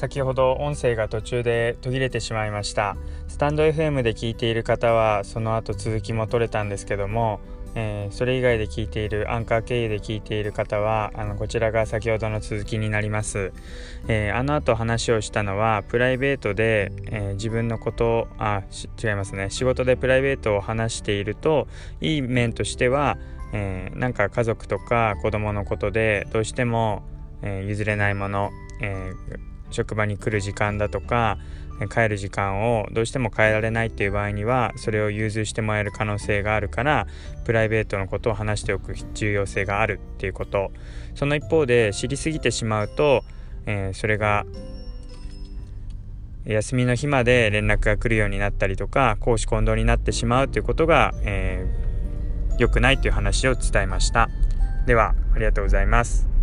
先ほど音声が途中で途切れてしまいました。スタンド FM で聞いている方はその後続きも取れたんですけども、えー、それ以外で聞いているアンカー経由で聞いている方はあのこちらが先ほどの続きになります、えー、あの後話をしたのはプライベートで、えー、自分のことあ違いますね。仕事でプライベートを話しているといい面としては、えなんか家族とか子供のことでどうしても、え譲れないもの、え職場に来る時間だとか帰る時間をどうしても変えられないっていう場合にはそれを融通してもらえる可能性があるからプライベートのことを話しておく重要性があるっていうこと。その一方で知りすぎてしまうと、えー、それが休みの日まで連絡が来るようになったりとか公私混同になってしまうということが、えー、良くないという話を伝えました。ではありがとうございます。